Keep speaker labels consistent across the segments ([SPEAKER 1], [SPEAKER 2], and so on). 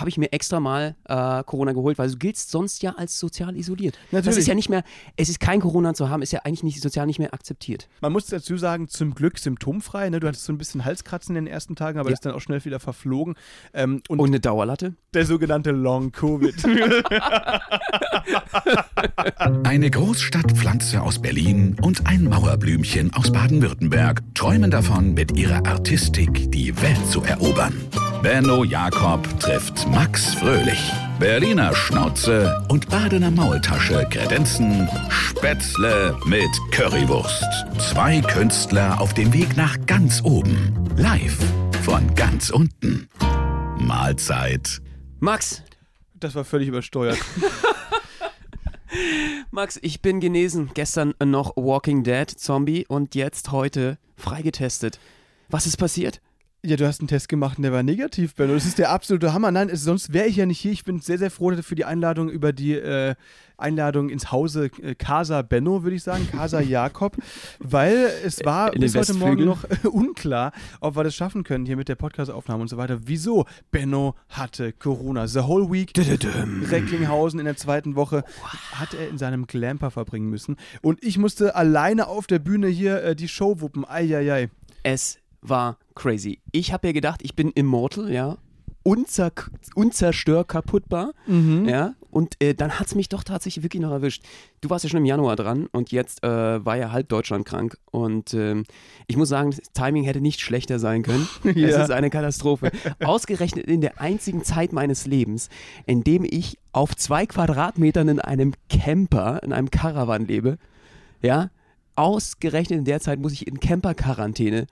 [SPEAKER 1] habe ich mir extra mal äh, Corona geholt, weil du giltst sonst ja als sozial isoliert. Das
[SPEAKER 2] Natürlich.
[SPEAKER 1] ist ja nicht mehr, es ist kein Corona zu haben, ist ja eigentlich nicht sozial nicht mehr akzeptiert.
[SPEAKER 2] Man muss dazu sagen, zum Glück symptomfrei. Ne? Du hattest so ein bisschen Halskratzen in den ersten Tagen, aber
[SPEAKER 1] Ja.
[SPEAKER 2] das ist dann auch schnell wieder verflogen. Ähm, und,
[SPEAKER 1] Und eine Dauerlatte?
[SPEAKER 2] der sogenannte Long-Covid.
[SPEAKER 3] Eine Großstadtpflanze aus Berlin und ein Mauerblümchen aus Baden-Württemberg träumen davon, mit ihrer Artistik die Welt zu erobern. Benno Jakob trifft Max Fröhlich. Berliner Schnauze und Badener Maultasche kredenzen Spätzle mit Currywurst. Zwei Künstler auf dem Weg nach ganz oben. Live von ganz unten. Mahlzeit.
[SPEAKER 1] Max,
[SPEAKER 2] das war völlig übersteuert.
[SPEAKER 1] Max, ich bin genesen. Gestern noch Walking Dead Zombie und jetzt heute freigetestet. Was ist passiert?
[SPEAKER 2] Ja, du hast einen Test gemacht und der war negativ, Benno. Das ist der absolute Hammer. Nein, es, sonst wäre ich ja nicht hier. Ich bin sehr, sehr froh für die Einladung über die äh, Einladung ins Hause äh, Casa Benno, würde ich sagen, Casa Jakob, weil es war
[SPEAKER 1] In
[SPEAKER 2] bis heute Morgen noch unklar, ob wir das schaffen können hier mit der Podcastaufnahme und so weiter. Wieso? Benno hatte Corona. The whole week Recklinghausen in der zweiten Woche hat er in seinem Glamper verbringen müssen. Und ich musste alleine auf der Bühne hier äh, die Show wuppen. Eieiei.
[SPEAKER 1] Es war crazy. Ich habe ja gedacht, ich bin immortal, ja. Unzer unzerstör kaputtbar. Ja, und äh, dann hat es mich doch tatsächlich wirklich noch erwischt. Du warst ja schon im Januar dran und jetzt äh, war ja halb Deutschland krank. Und ähm, ich muss sagen, das Timing hätte nicht schlechter sein können. Es
[SPEAKER 2] Ja.
[SPEAKER 1] ist eine Katastrophe. Ausgerechnet in der einzigen Zeit meines Lebens, in dem ich auf zwei Quadratmetern in einem Camper, in einem Caravan lebe, ja, ausgerechnet in der Zeit muss ich in Camper-Quarantäne.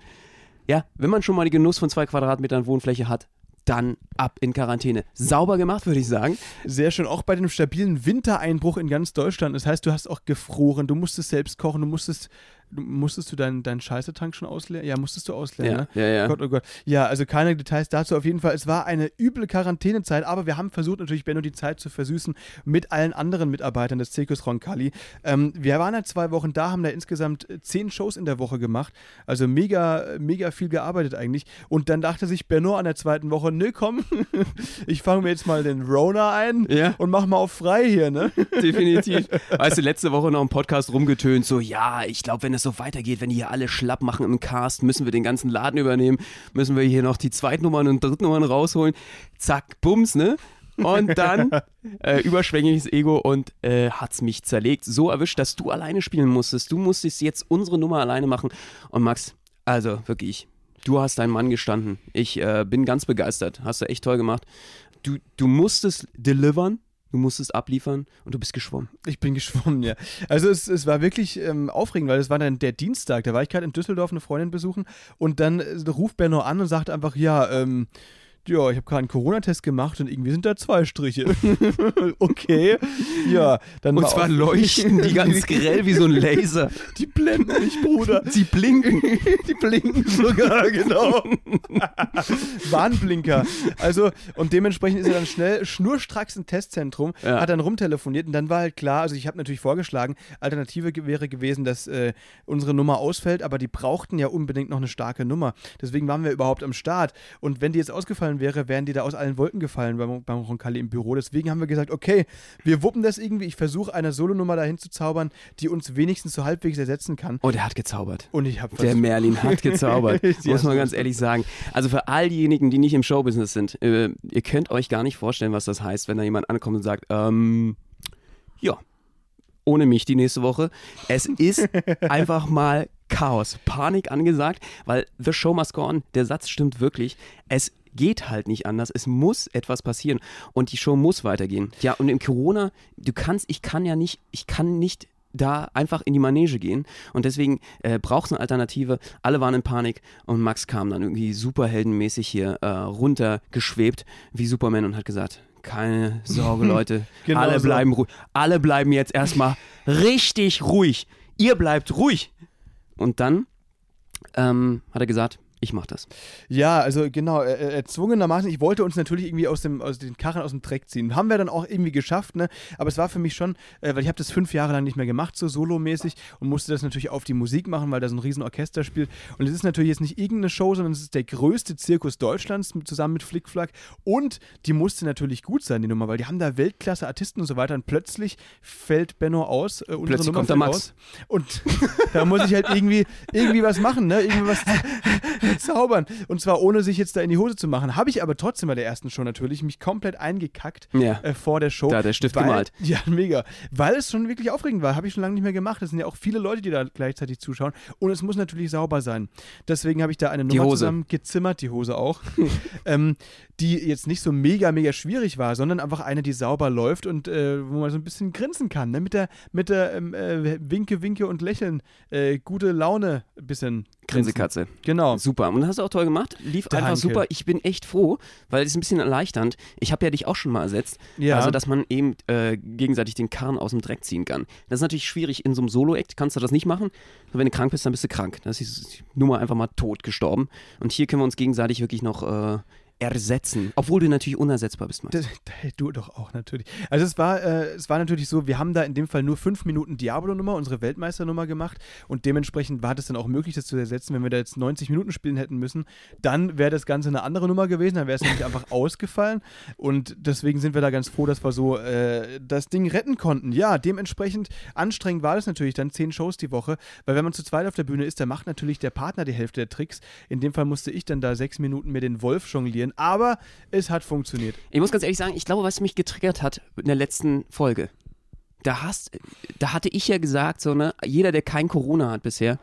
[SPEAKER 1] Ja, wenn man schon mal die Genuss von zwei Quadratmetern Wohnfläche hat, dann ab in Quarantäne. Sauber gemacht, würde ich sagen.
[SPEAKER 2] Sehr schön, auch bei dem stabilen Wintereinbruch in ganz Deutschland. Das heißt, du hast auch gefroren, du musstest selbst kochen, du musstest, du, musstest du deinen deinen Scheißetank schon ausleeren? Ja, musstest du ausleeren,
[SPEAKER 1] Ja,
[SPEAKER 2] ne?
[SPEAKER 1] ja, ja.
[SPEAKER 2] Gott, oh Gott. Ja, also keine Details dazu. Auf jeden Fall, es war eine üble Quarantänezeit, aber wir haben versucht, natürlich Benno die Zeit zu versüßen mit allen anderen Mitarbeitern des Zirkus Roncalli. Ähm, wir waren ja zwei Wochen da, haben da insgesamt äh, zehn Shows in der Woche gemacht. Also mega, mega viel gearbeitet eigentlich. Und dann dachte sich Benno an der zweiten Woche, nö, komm, ich fange mir jetzt mal den Rona ein
[SPEAKER 1] Ja.
[SPEAKER 2] und mach mal auf frei hier, ne?
[SPEAKER 1] Definitiv. Weißt du, letzte Woche noch im Podcast rumgetönt, so, ja, ich glaube, wenn es so weitergeht, wenn die hier alle schlapp machen im Cast, müssen wir den ganzen Laden übernehmen, müssen wir hier noch die Zweitnummern und Drittnummern rausholen. Zack, bums, ne? Und dann äh, überschwängliches Ego und äh, hat's mich zerlegt. So erwischt, dass du alleine spielen musstest. Du musstest jetzt unsere Nummer alleine machen. Und Max, also wirklich, du hast deinen Mann gestanden. Ich äh, bin ganz begeistert. Hast du echt toll gemacht. Du, du musstest delivern, du musstest abliefern und du bist geschwommen.
[SPEAKER 2] Ich bin geschwommen, ja. Also es, es war wirklich ähm, aufregend, weil es war dann der Dienstag, da war ich gerade in Düsseldorf eine Freundin besuchen und dann äh, ruft Benno an und sagt einfach, ja, ähm, ja, ich habe gerade einen Corona-Test gemacht und irgendwie sind da zwei Striche. okay, ja. Dann
[SPEAKER 1] Und
[SPEAKER 2] war
[SPEAKER 1] zwar leuchten die ganz grell wie so ein Laser.
[SPEAKER 2] Die blenden mich, Bruder.
[SPEAKER 1] Sie blinken.
[SPEAKER 2] Die blinken sogar, genau. Warnblinker. Also, und dementsprechend ist er dann schnell schnurstracks im Testzentrum,
[SPEAKER 1] Ja.
[SPEAKER 2] hat dann rumtelefoniert und dann war halt klar, also ich habe natürlich vorgeschlagen, Alternative wäre gewesen, dass äh, unsere Nummer ausfällt, aber die brauchten ja unbedingt noch eine starke Nummer. Deswegen waren wir überhaupt am Start. Und wenn die jetzt ausgefallen wäre, wären die da aus allen Wolken gefallen beim, beim Roncalli im Büro. Deswegen haben wir gesagt, okay, wir wuppen das irgendwie. Ich versuche eine Solonummer dahin zu zaubern, die uns wenigstens so halbwegs ersetzen kann.
[SPEAKER 1] Oh, der hat gezaubert.
[SPEAKER 2] Und ich habe
[SPEAKER 1] Der Merlin hat gezaubert, muss man ganz ehrlich sagen. Also für all diejenigen, die nicht im Showbusiness sind, äh, ihr könnt euch gar nicht vorstellen, was das heißt, wenn da jemand ankommt und sagt, ähm, ja, ohne mich die nächste Woche. Es ist einfach mal Chaos, Panik angesagt, weil the show must go on. Der Satz stimmt wirklich. Es geht halt nicht anders. Es muss etwas passieren und die Show muss weitergehen. Ja, und im Corona, du kannst, ich kann ja nicht, ich kann nicht da einfach in die Manege gehen und deswegen äh, braucht es eine Alternative. Alle waren in Panik und Max kam dann irgendwie superheldenmäßig hier äh, runtergeschwebt wie Superman und hat gesagt, keine Sorge Leute,
[SPEAKER 2] Genau
[SPEAKER 1] alle bleiben ruhig. Alle bleiben jetzt erstmal richtig ruhig. Ihr bleibt ruhig. Und dann ähm, hat er gesagt, Ich mach das.
[SPEAKER 2] Ja, also genau, erzwungenermaßen. Ich wollte uns natürlich irgendwie aus, dem, aus den Karren aus dem Dreck ziehen. Haben wir dann auch irgendwie geschafft, ne? Aber es war für mich schon, äh, weil ich habe das fünf Jahre lang nicht mehr gemacht, so solomäßig und musste das natürlich auf die Musik machen, weil da so ein riesen Orchester spielt. Und es ist natürlich jetzt nicht irgendeine Show, sondern es ist der größte Zirkus Deutschlands zusammen mit Flickflack. Und die musste natürlich gut sein, die Nummer, weil die haben da Weltklasse-Artisten und so weiter. Und plötzlich fällt Benno aus. Äh,
[SPEAKER 1] Plötzlich
[SPEAKER 2] Nummer
[SPEAKER 1] kommt der Max.
[SPEAKER 2] Aus. Und da muss ich halt irgendwie, irgendwie was machen, ne? Irgendwie was zaubern. Und zwar ohne sich jetzt da in die Hose zu machen. Habe ich aber trotzdem bei der ersten Show natürlich mich komplett eingekackt
[SPEAKER 1] Ja.
[SPEAKER 2] äh, vor der Show.
[SPEAKER 1] Da hat der Stift
[SPEAKER 2] weil,
[SPEAKER 1] gemalt.
[SPEAKER 2] Ja, mega. Weil es schon wirklich aufregend war. Habe ich schon lange nicht mehr gemacht. Es sind ja auch viele Leute, die da gleichzeitig zuschauen. Und es muss natürlich sauber sein. Deswegen habe ich da eine
[SPEAKER 1] Die
[SPEAKER 2] Nummer
[SPEAKER 1] Hose.
[SPEAKER 2] zusammen gezimmert, die Hose auch, ähm, die jetzt nicht so mega, mega schwierig war, sondern einfach eine, die sauber läuft und äh, wo man so ein bisschen grinsen kann. Ne? Mit der, mit der ähm, äh, Winke, Winke und Lächeln. Äh, gute Laune ein bisschen. grinsen.
[SPEAKER 1] Grinsekatze.
[SPEAKER 2] Genau.
[SPEAKER 1] Super. Und das hast du auch toll gemacht. Lief
[SPEAKER 2] Danke.
[SPEAKER 1] einfach super. Ich bin echt froh, weil es ist ein bisschen erleichternd. Ich habe ja dich auch schon mal ersetzt.
[SPEAKER 2] Ja.
[SPEAKER 1] Also, dass man eben äh, gegenseitig den Karren aus dem Dreck ziehen kann. Das ist natürlich schwierig. In so einem Solo-Act kannst du das nicht machen. Und wenn du krank bist, dann bist du krank. Das ist nur mal einfach mal tot gestorben. Und hier können wir uns gegenseitig wirklich noch äh, ersetzen. Obwohl du natürlich unersetzbar bist, Max.
[SPEAKER 2] Du doch auch natürlich. Also es war, äh, es war natürlich so, wir haben da in dem Fall nur fünf Minuten Diablo-Nummer, unsere Weltmeisternummer gemacht und dementsprechend war das dann auch möglich, das zu ersetzen. Wenn wir da jetzt 90 Minuten spielen hätten müssen, dann wäre das Ganze eine andere Nummer gewesen, dann wäre es nämlich einfach ausgefallen und deswegen sind wir da ganz froh, dass wir so äh, das Ding retten konnten. Ja, dementsprechend anstrengend war das natürlich dann zehn Shows die Woche, weil wenn man zu zweit auf der Bühne ist, dann macht natürlich der Partner die Hälfte der Tricks. In dem Fall musste ich dann da sechs Minuten mir den Wolf jonglieren, aber es hat funktioniert.
[SPEAKER 1] Ich muss ganz ehrlich sagen, ich glaube, was mich getriggert hat in der letzten Folge, da hast, da hatte ich ja gesagt, so, ne, jeder, der kein Corona hat bisher,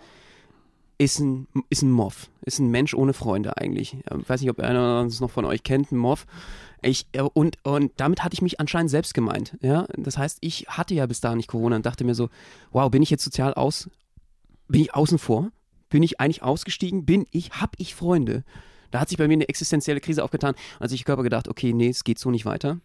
[SPEAKER 1] ist ein, ist ein Moff, ist ein Mensch ohne Freunde eigentlich. Ich weiß nicht, ob einer uns noch von euch kennt, ein Moff. Ich, äh, und, und damit hatte ich mich anscheinend selbst gemeint. Ja? Das heißt, ich hatte ja bis dahin nicht Corona und dachte mir so, wow, bin ich jetzt sozial aus, bin ich außen vor? Bin ich eigentlich ausgestiegen? Bin ich, hab ich Freunde? Da hat sich bei mir eine existenzielle Krise aufgetan. Als ich Körper gedacht, okay, nee, es geht so nicht weiter.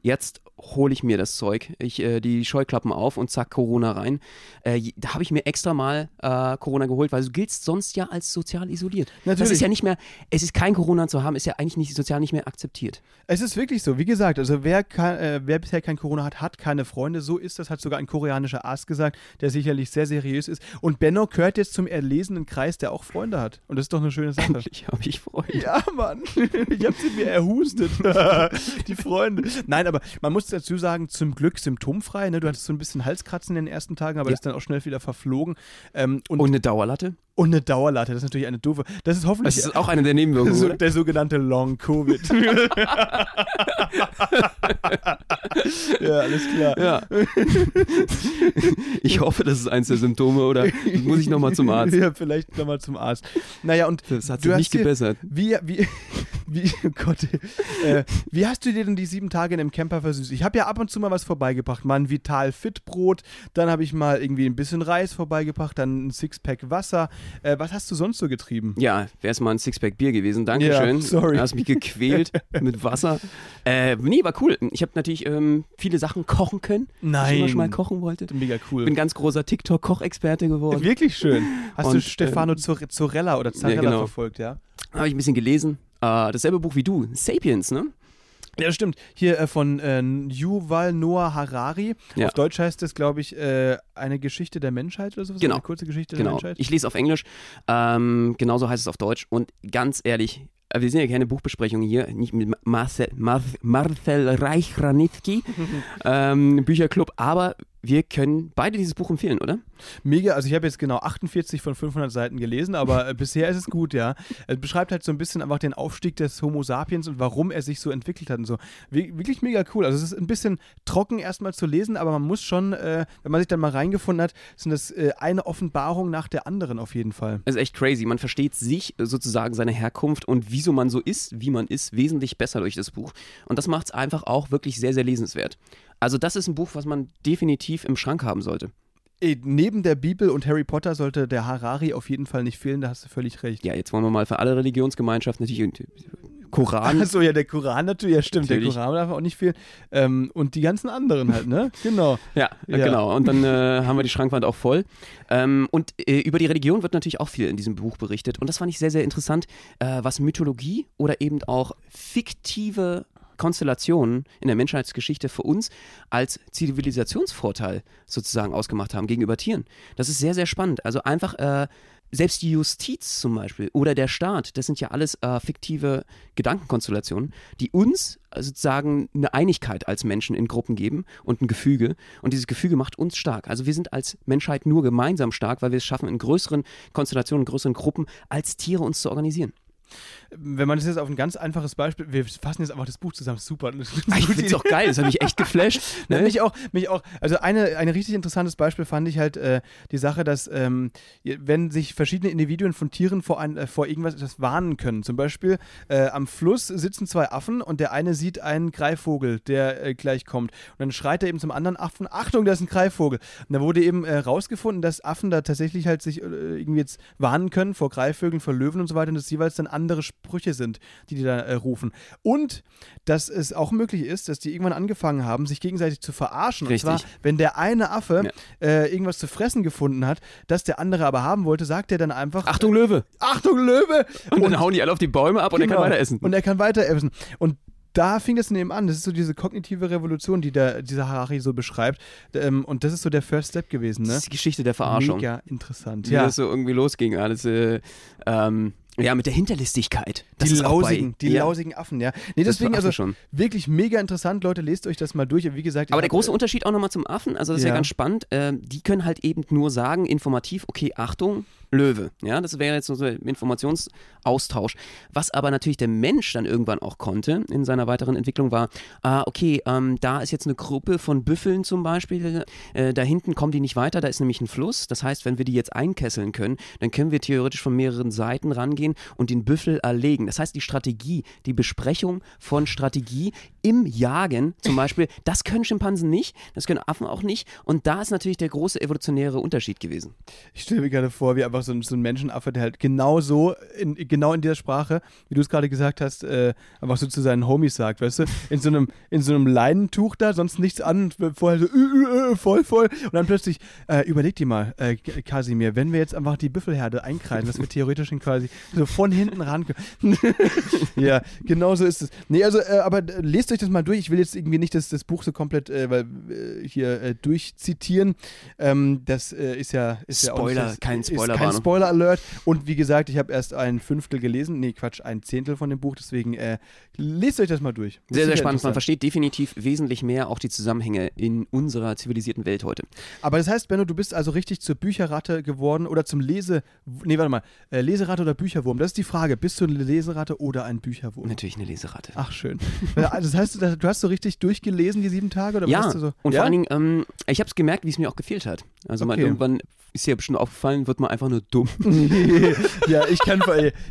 [SPEAKER 1] Jetzt hole ich mir das Zeug, ich äh, die Scheuklappen auf und zack Corona rein. Äh, da habe ich mir extra mal äh, Corona geholt, weil du giltst sonst ja als sozial isoliert. Das
[SPEAKER 2] Natürlich.
[SPEAKER 1] ist ja nicht mehr, es ist kein Corona zu haben, ist ja eigentlich nicht sozial nicht mehr akzeptiert.
[SPEAKER 2] Es ist wirklich so, wie gesagt, also wer, kann, äh, wer bisher kein Corona hat, hat keine Freunde. So ist das, hat sogar ein koreanischer Arzt gesagt, der sicherlich sehr seriös ist. Und Benno gehört jetzt zum erlesenen Kreis, der auch Freunde hat. Und das ist doch eine schöne Sache.
[SPEAKER 1] Endlich habe ich Freunde.
[SPEAKER 2] Ja, Mann. Ich hab sie mir erhustet. Die Freunde. Nein, aber man muss dazu sagen, zum Glück symptomfrei. Ne? Du hattest so ein bisschen Halskratzen in den ersten Tagen, aber
[SPEAKER 1] Ja.
[SPEAKER 2] das ist dann auch schnell wieder verflogen. Ähm, und,
[SPEAKER 1] Und
[SPEAKER 2] und,
[SPEAKER 1] eine Dauerlatte?
[SPEAKER 2] eine Dauerlatte, das ist natürlich eine doofe. Das ist hoffentlich
[SPEAKER 1] Das ist auch eine der Nebenwirkungen,
[SPEAKER 2] so, der sogenannte Long Covid. ja, alles klar.
[SPEAKER 1] Ja. ich hoffe, das ist eins der Symptome oder muss ich nochmal zum Arzt?
[SPEAKER 2] Ja, vielleicht nochmal zum Arzt. Naja, und
[SPEAKER 1] Das hat sich nicht gebessert.
[SPEAKER 2] Wie, wie, wie, oh Gott, äh, wie hast du dir denn die sieben Tage in dem Camper versüßt? Ich habe ja ab und zu mal was vorbeigebracht. Mal ein Vital Fit Brot, dann habe ich mal irgendwie ein bisschen Reis vorbeigebracht, dann ein Sixpack Wasser. Äh, was hast du sonst so getrieben?
[SPEAKER 1] Ja, wäre es mal ein Sixpack Bier gewesen. Dankeschön.
[SPEAKER 2] Ja, sorry.
[SPEAKER 1] Du hast mich gequält mit Wasser. Äh, nee, war cool. Ich habe natürlich ähm, viele Sachen kochen können, die ich
[SPEAKER 2] Nein.
[SPEAKER 1] immer schon mal kochen wollte.
[SPEAKER 2] Mega cool.
[SPEAKER 1] Bin ganz großer TikTok-Kochexperte geworden.
[SPEAKER 2] Wirklich schön. Hast du
[SPEAKER 1] Und,
[SPEAKER 2] Stefano Zor- Zorella oder Zarella
[SPEAKER 1] genau.
[SPEAKER 2] verfolgt, ja?
[SPEAKER 1] Habe ich ein bisschen gelesen. Äh, dasselbe Buch wie du, Sapiens, ne?
[SPEAKER 2] Ja, stimmt. Hier äh, von äh, Yuval Noah Harari.
[SPEAKER 1] Ja.
[SPEAKER 2] Auf Deutsch heißt es, glaube ich, äh, eine Geschichte der Menschheit oder sowas.
[SPEAKER 1] Genau.
[SPEAKER 2] Eine kurze Geschichte der
[SPEAKER 1] Genau.
[SPEAKER 2] Menschheit.
[SPEAKER 1] Ich lese auf Englisch. Ähm, genauso heißt es auf Deutsch. Und ganz ehrlich, äh, wir sind ja keine Buchbesprechung hier, nicht mit Marcel, Mar Marcel Reich-Ranitzky, ähm, Bücherclub, aber wir können beide dieses Buch empfehlen, oder?
[SPEAKER 2] Mega, also ich habe jetzt genau 48 von 500 Seiten gelesen, aber äh, bisher ist es gut, ja. Es beschreibt halt so ein bisschen einfach den Aufstieg des Homo sapiens und warum er sich so entwickelt hat und so. Wir- wirklich mega cool. Also es ist ein bisschen trocken erstmal zu lesen, aber man muss schon, äh, wenn man sich dann mal reingefunden hat, sind das äh, eine Offenbarung nach der anderen auf jeden Fall.
[SPEAKER 1] Es ist echt crazy. Man versteht sich äh, sozusagen seine Herkunft und wieso man so ist, wie man ist, wesentlich besser durch das Buch. Und das macht es einfach auch wirklich sehr, sehr lesenswert. Also das ist ein Buch, was man definitiv im Schrank haben sollte.
[SPEAKER 2] Äh, neben der Bibel und Harry Potter sollte der Harari auf jeden Fall nicht fehlen, da hast du völlig recht.
[SPEAKER 1] Ja, jetzt wollen wir mal für alle Religionsgemeinschaften natürlich Koran.
[SPEAKER 2] Achso, ja, der Koran natürlich, ja stimmt,
[SPEAKER 1] Natürlich.
[SPEAKER 2] der Koran darf auch nicht fehlen. Ähm, und die ganzen anderen halt, ne? Genau.
[SPEAKER 1] Ja,
[SPEAKER 2] Ja.
[SPEAKER 1] genau. Und dann äh, haben wir die Schrankwand auch voll. Ähm, und äh, über die Religion wird natürlich auch viel in diesem Buch berichtet. Und das fand ich sehr, sehr interessant, äh, was Mythologie oder eben auch fiktive Konstellationen in der Menschheitsgeschichte für uns als Zivilisationsvorteil sozusagen ausgemacht haben gegenüber Tieren. Das ist sehr, sehr spannend. Also einfach äh, selbst die Justiz zum Beispiel oder der Staat, das sind ja alles äh, fiktive Gedankenkonstellationen, die uns sozusagen eine Einigkeit als Menschen in Gruppen geben und ein Gefüge. Und dieses Gefüge macht uns stark. Also wir sind als Menschheit nur gemeinsam stark, weil wir es schaffen, in größeren Konstellationen, in größeren Gruppen als Tiere uns zu organisieren.
[SPEAKER 2] Wenn man das jetzt auf ein ganz einfaches Beispiel, wir fassen jetzt einfach das Buch zusammen, super. Das ist
[SPEAKER 1] Ah, Ich finde es auch geil, das hat mich echt geflasht.
[SPEAKER 2] Ne? Mich auch, mich auch. Also eine, ein richtig interessantes Beispiel fand ich halt äh, die Sache, dass ähm, wenn sich verschiedene Individuen von Tieren vor, ein, äh, vor irgendwas etwas warnen können. Zum Beispiel äh, am Fluss sitzen zwei Affen und der eine sieht einen Greifvogel, der äh, gleich kommt. Und dann schreit er eben zum anderen Affen, Achtung, da ist ein Greifvogel. Und da wurde eben äh, rausgefunden, dass Affen da tatsächlich halt sich äh, irgendwie jetzt warnen können vor Greifvögeln, vor Löwen und so weiter und dass jeweils dann andere Sprüche sind, die die da äh, rufen. Und dass es auch möglich ist, dass die irgendwann angefangen haben, sich gegenseitig zu verarschen.
[SPEAKER 1] Richtig.
[SPEAKER 2] Und zwar, wenn der eine Affe
[SPEAKER 1] Ja.
[SPEAKER 2] äh, irgendwas zu fressen gefunden hat, das der andere aber haben wollte, sagt er dann einfach:
[SPEAKER 1] Achtung, Löwe!
[SPEAKER 2] Achtung, Löwe!
[SPEAKER 1] Und, dann hauen die alle auf die Bäume ab und er
[SPEAKER 2] Genau.
[SPEAKER 1] kann weiter essen.
[SPEAKER 2] Und er kann weiter essen. Und da fing das eben an. Das ist so diese kognitive Revolution, die der, dieser Harari so beschreibt. Ähm, und das ist so der First Step gewesen.
[SPEAKER 1] Das
[SPEAKER 2] Ne?
[SPEAKER 1] ist die Geschichte der Verarschung.
[SPEAKER 2] Mega interessant.
[SPEAKER 1] wie
[SPEAKER 2] Ja.
[SPEAKER 1] das so irgendwie losging. Alles, äh, ähm, ja, mit der Hinterlistigkeit. Das
[SPEAKER 2] die
[SPEAKER 1] ist
[SPEAKER 2] lausigen, die
[SPEAKER 1] ja.
[SPEAKER 2] lausigen Affen, ja. Nee, deswegen, also
[SPEAKER 1] schon.
[SPEAKER 2] wirklich mega interessant, Leute, lest euch das mal durch. Wie gesagt,
[SPEAKER 1] Aber der große Unterschied auch nochmal zum Affen, also das ist ja,
[SPEAKER 2] Ja.
[SPEAKER 1] ganz spannend, äh, die können halt eben nur sagen, informativ, okay, Achtung, Löwe. Ja, das wäre jetzt so ein Informationsaustausch. Was aber natürlich der Mensch dann irgendwann auch konnte in seiner weiteren Entwicklung war, ah, okay, ähm, da ist jetzt eine Gruppe von Büffeln zum Beispiel, äh, da hinten kommen die nicht weiter, da ist nämlich ein Fluss. Das heißt, wenn wir die jetzt einkesseln können, dann können wir theoretisch von mehreren Seiten rangehen und den Büffel erlegen. Das heißt, die Strategie, die Besprechung von Strategie im Jagen zum Beispiel, das können Schimpansen nicht, das können Affen auch nicht. Und da ist natürlich der große evolutionäre Unterschied gewesen.
[SPEAKER 2] Ich stelle mir gerade vor, wie einfach so ein, so ein Menschenaffe, der halt genau so, in, genau in dieser Sprache, wie du es gerade gesagt hast, äh, einfach so zu seinen Homies sagt, weißt du? In so einem, in so einem Leinentuch da, sonst nichts an, vorher so äh, äh, äh, voll, voll. Und dann plötzlich, äh, überleg dir mal, äh, Kasimir, wenn wir jetzt einfach die Büffelherde einkreisen, dass wir theoretisch quasi so von hinten ran können. ja, genau so ist es. Nee, also, aber lest euch das mal durch. Ich will jetzt irgendwie nicht das, das Buch so komplett weil, hier durchzitieren. Ähm, das ist ja. Ist ja auch
[SPEAKER 1] Spoiler,
[SPEAKER 2] nicht,
[SPEAKER 1] kein
[SPEAKER 2] ist
[SPEAKER 1] Spoiler.
[SPEAKER 2] Spoiler-Alert. Und wie gesagt, ich habe erst ein Fünftel gelesen. Nee, Quatsch, ein Zehntel von dem Buch. Deswegen äh, lest euch das mal durch. Das
[SPEAKER 1] Sehr, sehr spannend. Man versteht definitiv wesentlich mehr auch die Zusammenhänge in unserer zivilisierten Welt heute.
[SPEAKER 2] Aber das heißt, Benno, du bist also richtig zur Bücherratte geworden oder zum Lese. Nee, warte mal. Äh, Leseratte oder Bücherwurm? Das ist die Frage. Bist du eine Leseratte oder ein Bücherwurm?
[SPEAKER 1] Natürlich eine Leseratte.
[SPEAKER 2] Ach, schön. Ja, Das heißt, du hast so richtig durchgelesen die sieben Tage? Oder
[SPEAKER 1] ja,
[SPEAKER 2] so?
[SPEAKER 1] und
[SPEAKER 2] ja?
[SPEAKER 1] vor allen Dingen, ähm, ich habe es gemerkt, wie es mir auch gefehlt hat. Also man
[SPEAKER 2] Okay.
[SPEAKER 1] irgendwann ist dir bestimmt aufgefallen, wird man einfach nur dumm.
[SPEAKER 2] ja, ich kann,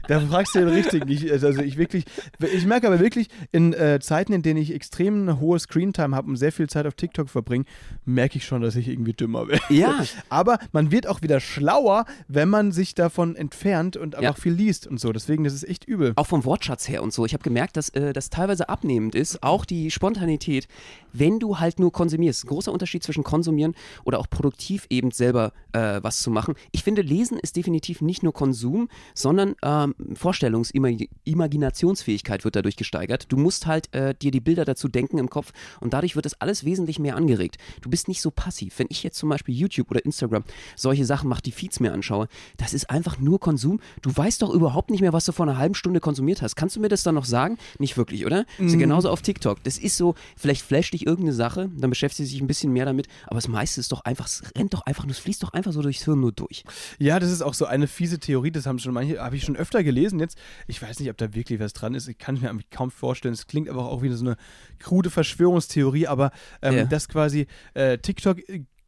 [SPEAKER 2] da fragst du den Richtigen. Ich, also ich wirklich, ich merke aber wirklich, in äh, Zeiten, in denen ich extrem hohe Screentime habe und sehr viel Zeit auf TikTok verbringe, merke ich schon, dass ich irgendwie dümmer werde.
[SPEAKER 1] Ja.
[SPEAKER 2] Aber man wird auch wieder schlauer, wenn man sich davon entfernt und
[SPEAKER 1] Ja.
[SPEAKER 2] viel liest und so. Deswegen, das ist echt übel.
[SPEAKER 1] Auch vom Wortschatz her und so. Ich habe gemerkt, dass äh, das teilweise abnehmend ist, auch die Spontanität, wenn du halt nur konsumierst. Ein großer Unterschied zwischen konsumieren oder auch produktiv eben selber äh, was zu machen. Ich finde, Lesen ist definitiv nicht nur Konsum, sondern ähm, Vorstellungs-Imaginationsfähigkeit wird dadurch gesteigert. Du musst halt äh, dir die Bilder dazu denken im Kopf und dadurch wird das alles wesentlich mehr angeregt. Du bist nicht so passiv. Wenn ich jetzt zum Beispiel YouTube oder Instagram solche Sachen mache, die Feeds mir anschaue, das ist einfach nur Konsum. Du weißt doch überhaupt nicht mehr, was du vor einer halben Stunde konsumiert hast. Kannst du mir das dann noch sagen? Nicht wirklich, oder? Ist ja genauso auf TikTok. Das ist so, vielleicht flasht dich irgendeine Sache, dann beschäftigst du dich ein bisschen mehr damit, aber das meiste ist doch einfach, es rennt doch einfach, es fließt doch einfach so durchs Hirn nur durch.
[SPEAKER 2] Ja, das ist auch so eine fiese Theorie, das haben schon manche, habe ich schon öfter gelesen jetzt. Ich weiß nicht, ob da wirklich was dran ist. Ich kann es mir kaum vorstellen. Es klingt aber auch wieder so eine krude Verschwörungstheorie, aber ähm,
[SPEAKER 1] Ja.
[SPEAKER 2] dass quasi äh, TikTok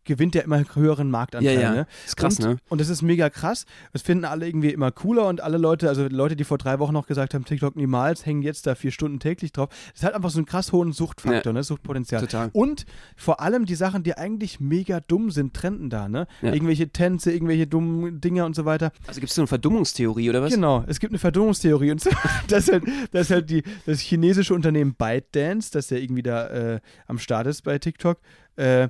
[SPEAKER 2] gewinnt der immer höheren Marktanteil.
[SPEAKER 1] Ja, ja.
[SPEAKER 2] Ne?
[SPEAKER 1] Ist krass,
[SPEAKER 2] und,
[SPEAKER 1] ne?
[SPEAKER 2] Und das ist mega krass. Das finden alle irgendwie immer cooler und alle Leute, also Leute, die vor drei Wochen noch gesagt haben, TikTok niemals, hängen jetzt da vier Stunden täglich drauf. Das hat einfach so einen krass hohen Suchtfaktor,
[SPEAKER 1] Ja.
[SPEAKER 2] ne? Suchtpotenzial.
[SPEAKER 1] Total.
[SPEAKER 2] Und vor allem die Sachen, die eigentlich mega dumm sind, trenden da, ne?
[SPEAKER 1] Ja.
[SPEAKER 2] Irgendwelche Tänze, irgendwelche dummen Dinger und so weiter.
[SPEAKER 1] Also gibt es so eine Verdummungstheorie oder was?
[SPEAKER 2] Genau, es gibt eine Verdummungstheorie und zwar, dass halt, dass halt die, das chinesische Unternehmen ByteDance, das ja irgendwie da äh, am Start ist bei TikTok, äh,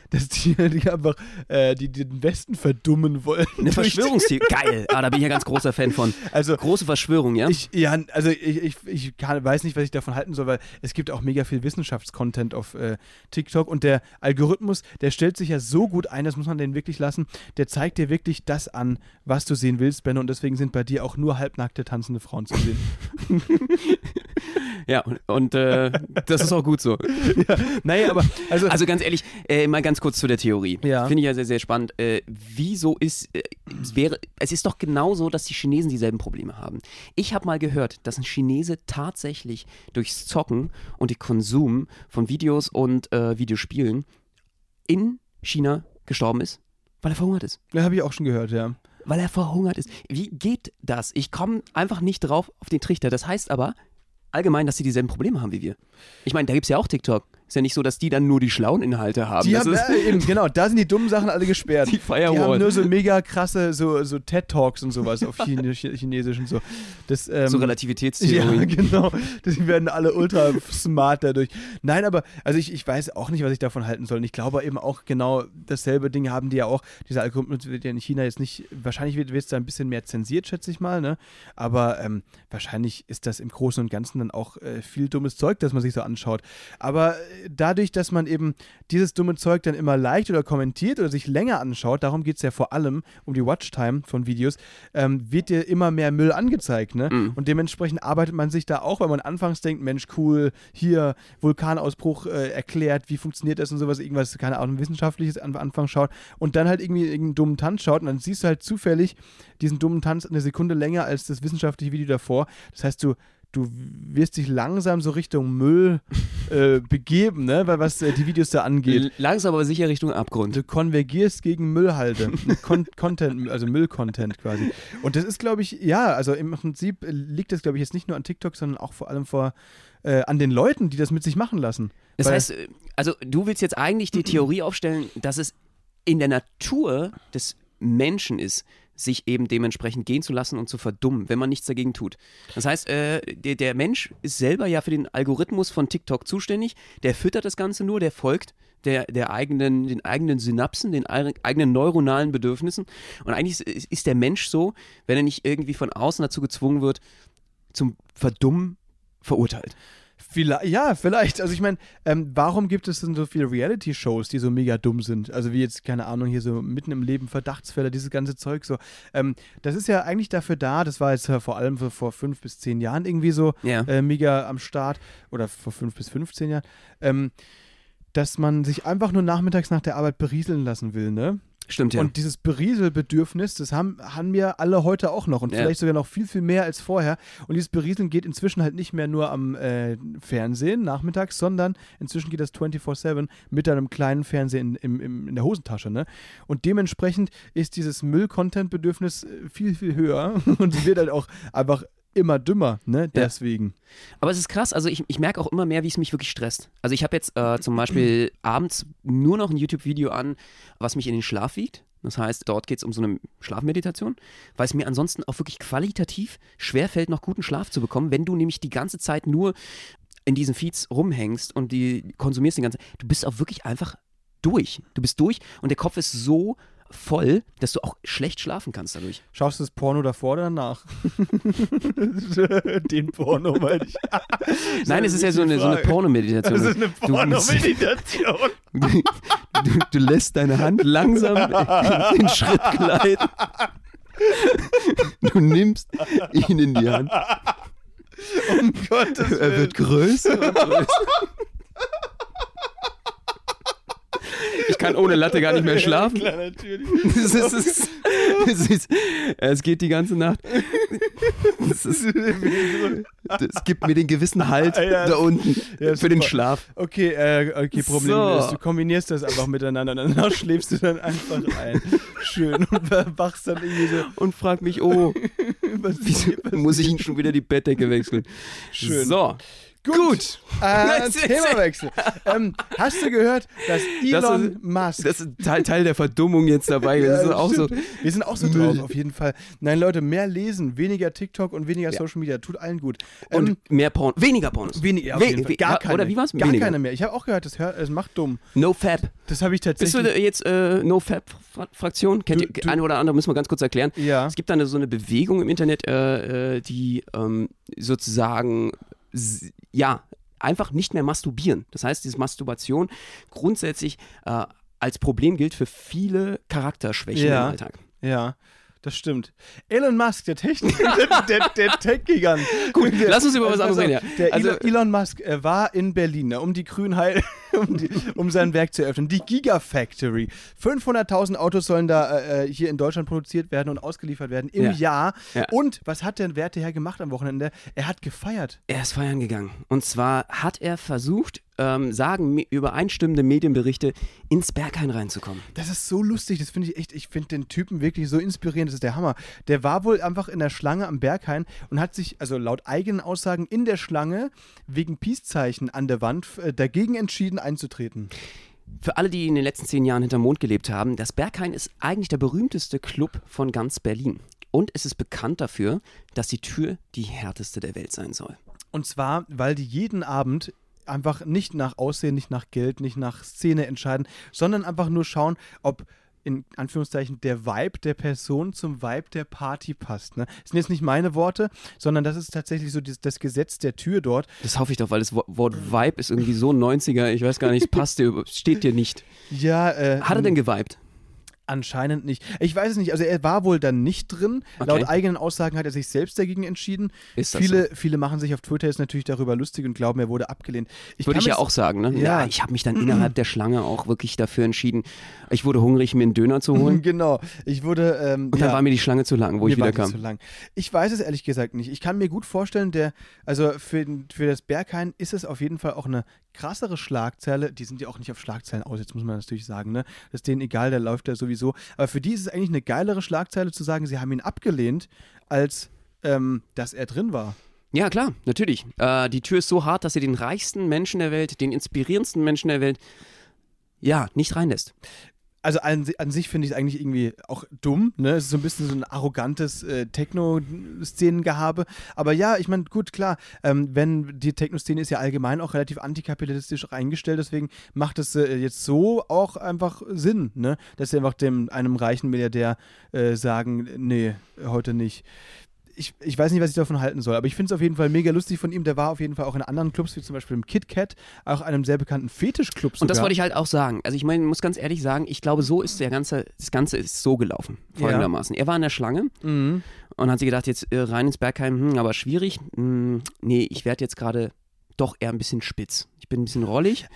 [SPEAKER 2] dass die, die einfach äh, die, die den Westen verdummen wollen.
[SPEAKER 1] Eine Verschwörungstheorie. Geil. Ah, da bin ich ja ganz großer Fan von.
[SPEAKER 2] Also
[SPEAKER 1] Große Verschwörung, ja?
[SPEAKER 2] ich, ja, also ich, ich, ich kann, weiß nicht, was ich davon halten soll, weil es gibt auch mega viel Wissenschaftscontent auf äh, TikTok und der Algorithmus, der stellt sich ja so gut ein, das muss man den wirklich lassen, der zeigt dir wirklich das an, was du sehen willst, Benno, und deswegen sind bei dir auch nur halbnackte tanzende Frauen zu sehen.
[SPEAKER 1] ja, und, und äh, das ist auch gut so.
[SPEAKER 2] naja, aber also,
[SPEAKER 1] Also ganz ehrlich, äh, mal ganz kurz zu der Theorie.
[SPEAKER 2] Ja.
[SPEAKER 1] Finde ich ja sehr, sehr spannend. Äh, wieso ist, äh, es wäre, es ist doch genau so, dass die Chinesen dieselben Probleme haben. Ich habe mal gehört, dass ein Chinese tatsächlich durchs Zocken und den Konsum von Videos und äh, Videospielen in China gestorben ist, weil er verhungert ist.
[SPEAKER 2] das habe ich auch schon gehört, ja.
[SPEAKER 1] Weil er verhungert ist. Wie geht das? Ich komme einfach nicht drauf auf den Trichter. Das heißt aber allgemein, dass sie dieselben Probleme haben wie wir. Ich meine, da gibt es ja auch TikTok. Ist ja nicht so, dass die dann nur die schlauen Inhalte haben.
[SPEAKER 2] Die
[SPEAKER 1] Das
[SPEAKER 2] haben,
[SPEAKER 1] ist,
[SPEAKER 2] äh, eben, genau, da sind die dummen Sachen alle gesperrt.
[SPEAKER 1] Die Firewall.
[SPEAKER 2] Die haben nur so mega krasse so, so TED-Talks und sowas auf Chine Chinesisch und so. Das, ähm,
[SPEAKER 1] so
[SPEAKER 2] Ja,
[SPEAKER 1] Relativitätstheorie.
[SPEAKER 2] genau. Die werden alle ultra smart dadurch. Nein, aber also ich, ich weiß auch nicht, was ich davon halten soll. Und ich glaube eben auch genau dasselbe Ding haben die ja auch. Dieser Algorithmus wird ja in China jetzt nicht, wahrscheinlich wird es da ein bisschen mehr zensiert, schätze ich mal, ne? Aber ähm, wahrscheinlich ist das im Großen und Ganzen dann auch äh, viel dummes Zeug, das man sich so anschaut. Aber äh, dadurch, dass man eben dieses dumme Zeug dann immer liked oder kommentiert oder sich länger anschaut, darum geht es ja vor allem um die Watchtime von Videos, ähm, wird dir immer mehr Müll angezeigt, ne?
[SPEAKER 1] Mhm.
[SPEAKER 2] Und dementsprechend arbeitet man sich da auch, weil man anfangs denkt, Mensch, cool, hier Vulkanausbruch äh, erklärt, wie funktioniert das und sowas, irgendwas, keine Ahnung, wissenschaftliches am Anfang schaut und dann halt irgendwie irgendeinen dummen Tanz schaut und dann siehst du halt zufällig diesen dummen Tanz eine Sekunde länger als das wissenschaftliche Video davor. Das heißt, du du wirst dich langsam so Richtung Müll äh, begeben, ne? Weil was äh, die Videos da angeht.
[SPEAKER 1] Langsam aber sicher Richtung Abgrund.
[SPEAKER 2] Du konvergierst gegen Müllhalde. Con Content, also Müllcontent quasi. Und das ist, glaube ich, ja, also im Prinzip liegt das, glaube ich, jetzt nicht nur an TikTok, sondern auch vor allem vor, äh, an den Leuten, die das mit sich machen lassen.
[SPEAKER 1] Das
[SPEAKER 2] Weil-
[SPEAKER 1] heißt, äh, also du willst jetzt eigentlich die Theorie aufstellen, dass es in der Natur des Menschen ist, sich eben dementsprechend gehen zu lassen und zu verdummen, wenn man nichts dagegen tut. Das heißt, äh, der, der Mensch ist selber ja für den Algorithmus von TikTok zuständig, der füttert das Ganze nur, der folgt der, der eigenen, den eigenen Synapsen, den ei- eigenen neuronalen Bedürfnissen. Und eigentlich ist, ist der Mensch so, wenn er nicht irgendwie von außen dazu gezwungen wird, zum Verdummen verurteilt.
[SPEAKER 2] Vielleicht, ja, vielleicht. Also ich meine, ähm, warum gibt es denn so viele Reality-Shows, die so mega dumm sind? Also wie jetzt, keine Ahnung, hier so mitten im Leben Verdachtsfälle, dieses ganze Zeug so. Ähm, das ist ja eigentlich dafür da, das war jetzt äh, vor allem für, vor fünf bis zehn Jahren irgendwie so
[SPEAKER 1] Ja.
[SPEAKER 2] äh, mega am Start oder vor fünf bis 15 Jahren, ähm, dass man sich einfach nur nachmittags nach der Arbeit berieseln lassen will, ne?
[SPEAKER 1] Stimmt ja.
[SPEAKER 2] Und dieses Berieselbedürfnis, das haben, haben wir alle heute auch noch und
[SPEAKER 1] Ja.
[SPEAKER 2] vielleicht sogar noch viel, viel mehr als vorher. Und dieses Berieseln geht inzwischen halt nicht mehr nur am äh, Fernsehen nachmittags, sondern inzwischen geht das 24-7 mit einem kleinen Fernseher in, im, im, in der Hosentasche. Ne? Und dementsprechend ist dieses Müll-Content-Bedürfnis äh, viel, viel höher und wird halt auch einfach immer dümmer, ne? Deswegen.
[SPEAKER 1] Aber es ist krass, also ich, ich merke auch immer mehr, wie es mich wirklich stresst. Also ich habe jetzt äh, zum Beispiel abends nur noch ein YouTube-Video an, was mich in den Schlaf wiegt. Das heißt, dort geht es um so eine Schlafmeditation, weil es mir ansonsten auch wirklich qualitativ schwerfällt, noch guten Schlaf zu bekommen, wenn du nämlich die ganze Zeit nur in diesen Feeds rumhängst und die konsumierst die ganze Zeit. Du bist auch wirklich einfach durch. Du bist durch und der Kopf ist so voll, dass du auch schlecht schlafen kannst dadurch.
[SPEAKER 2] Schaust du das Porno davor oder danach? Den Porno, meine ich.
[SPEAKER 1] Nein, es ist ja so eine, so eine. Pornomeditation.
[SPEAKER 2] Das ist eine Pornomeditation.
[SPEAKER 1] Du, du, du lässt deine Hand langsam in den Schritt gleiten. Du nimmst ihn in die Hand.
[SPEAKER 2] Um Gottes
[SPEAKER 1] Er wird größer und größer. Ich kann ohne Latte gar nicht mehr schlafen.
[SPEAKER 2] Klar, natürlich.
[SPEAKER 1] Es, ist, es, ist, es, ist, es geht die ganze Nacht. Es ist, Das gibt mir den gewissen Halt
[SPEAKER 2] Ja,
[SPEAKER 1] da unten
[SPEAKER 2] ja,
[SPEAKER 1] für den. Schlaf.
[SPEAKER 2] Okay, äh, okay, Problem
[SPEAKER 1] So.
[SPEAKER 2] ist, du kombinierst das einfach miteinander. Danach schläfst du dann einfach ein. Schön. Und wachst dann irgendwie so.
[SPEAKER 1] Und frag mich, oh,
[SPEAKER 2] Was
[SPEAKER 1] wieso muss ich schon wieder die Bettdecke wechseln?
[SPEAKER 2] Schön.
[SPEAKER 1] So, gut.
[SPEAKER 2] Äh,
[SPEAKER 1] Das ist-
[SPEAKER 2] Themawechsel. ähm, hast du gehört, dass
[SPEAKER 1] Das
[SPEAKER 2] Elon
[SPEAKER 1] ist-
[SPEAKER 2] Musk.
[SPEAKER 1] Das ist Teil, Teil der Verdummung jetzt dabei. Das
[SPEAKER 2] Ja,
[SPEAKER 1] auch so.
[SPEAKER 2] Wir sind auch so drauf, auf jeden Fall. Nein, Leute, mehr lesen, weniger TikTok und weniger Social Media. Tut allen gut.
[SPEAKER 1] Und
[SPEAKER 2] Ähm,
[SPEAKER 1] mehr Porn, weniger Pornos.
[SPEAKER 2] weniger, auf
[SPEAKER 1] We-
[SPEAKER 2] jeden Fall.
[SPEAKER 1] we-
[SPEAKER 2] Gar keine.
[SPEAKER 1] Oder wie war's?
[SPEAKER 2] Gar
[SPEAKER 1] Weniger.
[SPEAKER 2] keine mehr. Ich habe auch gehört, das, hört, das macht dumm.
[SPEAKER 1] No Fab.
[SPEAKER 2] Das habe ich
[SPEAKER 1] Bist
[SPEAKER 2] tatsächlich.
[SPEAKER 1] du jetzt äh, No Fab Fra- Fraktion? Kennt
[SPEAKER 2] Du-
[SPEAKER 1] ihr
[SPEAKER 2] du-
[SPEAKER 1] eine oder andere? Müssen wir ganz kurz erklären.
[SPEAKER 2] ja.
[SPEAKER 1] Es gibt da eine, so eine Bewegung im Internet, äh, äh, die ähm, sozusagen ja einfach nicht mehr masturbieren. Das heißt, diese Masturbation grundsätzlich äh, als Problem gilt für viele Charakterschwächen
[SPEAKER 2] Ja.
[SPEAKER 1] im Alltag.
[SPEAKER 2] Ja, das stimmt. Elon Musk, der Technik, der, der, der Tech-Gigant.
[SPEAKER 1] Gut, lass uns über was
[SPEAKER 2] Also,
[SPEAKER 1] anderes reden. Ja.
[SPEAKER 2] Der
[SPEAKER 1] Also,
[SPEAKER 2] Elon, Elon Musk äh, war in Berlin, ne, um die Grünheit, um, die, um sein Werk zu eröffnen. Die Gigafactory. 500.000 Autos sollen da äh, hier in Deutschland produziert werden und ausgeliefert werden im
[SPEAKER 1] Ja.
[SPEAKER 2] Jahr.
[SPEAKER 1] Ja.
[SPEAKER 2] Und was hat der Werteherr gemacht am Wochenende? Er hat gefeiert.
[SPEAKER 1] er ist feiern gegangen. Und zwar hat er versucht, ähm, sagen me- übereinstimmende Medienberichte, ins Berghain reinzukommen.
[SPEAKER 2] Das ist so lustig, das finde ich echt, ich finde den Typen wirklich so inspirierend, das ist der Hammer. Der war wohl einfach in der Schlange am Berghain und hat sich, also laut eigenen Aussagen, in der Schlange wegen Peace-Zeichen an der Wand äh, dagegen entschieden einzutreten.
[SPEAKER 1] Für alle, die in den letzten zehn Jahren hinterm Mond gelebt haben, das Berghain ist eigentlich der berühmteste Club von ganz Berlin. Und es ist bekannt dafür, dass die Tür die härteste der Welt sein soll.
[SPEAKER 2] Und zwar, weil die jeden Abend einfach nicht nach Aussehen, nicht nach Geld, nicht nach Szene entscheiden, sondern einfach nur schauen, ob in Anführungszeichen der Vibe der Person zum Vibe der Party passt. Ne? Das sind jetzt nicht meine Worte, sondern das ist tatsächlich so das, das Gesetz der Tür dort.
[SPEAKER 1] Das hoffe ich doch, weil das Wo- Wort Vibe ist irgendwie so 90er, ich weiß gar nicht, es passt dir, steht dir nicht.
[SPEAKER 2] Ja, äh,
[SPEAKER 1] Hat er denn geweibt?
[SPEAKER 2] Anscheinend nicht. Ich weiß es nicht. Also er war wohl dann nicht drin.
[SPEAKER 1] Okay.
[SPEAKER 2] Laut eigenen Aussagen hat er sich selbst dagegen entschieden.
[SPEAKER 1] Ist das
[SPEAKER 2] viele, viele machen sich auf Twitter jetzt natürlich darüber lustig und glauben, er wurde abgelehnt.
[SPEAKER 1] Würde
[SPEAKER 2] kann
[SPEAKER 1] ich ja auch sagen, ne?
[SPEAKER 2] Ja.
[SPEAKER 1] Ja, ich habe mich dann innerhalb der Schlange auch wirklich dafür entschieden. Ich wurde hungrig, mir einen Döner zu holen.
[SPEAKER 2] Genau. Ich wurde. Ähm,
[SPEAKER 1] Und dann
[SPEAKER 2] ja.
[SPEAKER 1] war mir die Schlange zu lang, wo ich wieder kam.
[SPEAKER 2] Zu lang. Ich weiß es ehrlich gesagt nicht. Ich kann mir gut vorstellen, der, also für, für das Berghain ist es auf jeden Fall auch eine krassere Schlagzeile. Die sind ja auch nicht auf Schlagzeilen aus, jetzt muss man natürlich sagen, ne? Das ist denen egal, der läuft ja sowieso. Aber für die ist es eigentlich eine geilere Schlagzeile zu sagen, sie haben ihn abgelehnt, als ähm, dass er drin war.
[SPEAKER 1] Ja, klar, natürlich. Äh, die Tür ist so hart, dass sie den reichsten Menschen der Welt, den inspirierendsten Menschen der Welt, ja, nicht reinlässt.
[SPEAKER 2] Also an, an sich finde ich es eigentlich irgendwie auch dumm, ne? Es ist so ein bisschen so ein arrogantes äh, Techno-Szenengehabe. Aber ja, ich meine, gut, klar, ähm, wenn die Techno-Szene ist ja allgemein auch relativ antikapitalistisch eingestellt, deswegen macht es äh, jetzt so auch einfach Sinn, ne? Dass sie einfach dem einem reichen Milliardär äh, sagen, nee, heute nicht. Ich, ich weiß nicht, was ich davon halten soll, aber ich finde es auf jeden Fall mega lustig von ihm. Der war auf jeden Fall auch in anderen Clubs, wie zum Beispiel im Kit Kat, auch einem sehr bekannten Fetischclub sogar.
[SPEAKER 1] Und das wollte ich halt auch sagen. Also ich meine, muss ganz ehrlich sagen, ich glaube, so ist der ganze, das Ganze ist so gelaufen, folgendermaßen. Er war in der Schlange
[SPEAKER 2] Mhm.
[SPEAKER 1] und hat sich gedacht, jetzt äh, rein ins Bergheim, hm, aber schwierig. Hm, nee, ich werde jetzt gerade doch eher ein bisschen spitz. Ich bin ein bisschen rollig.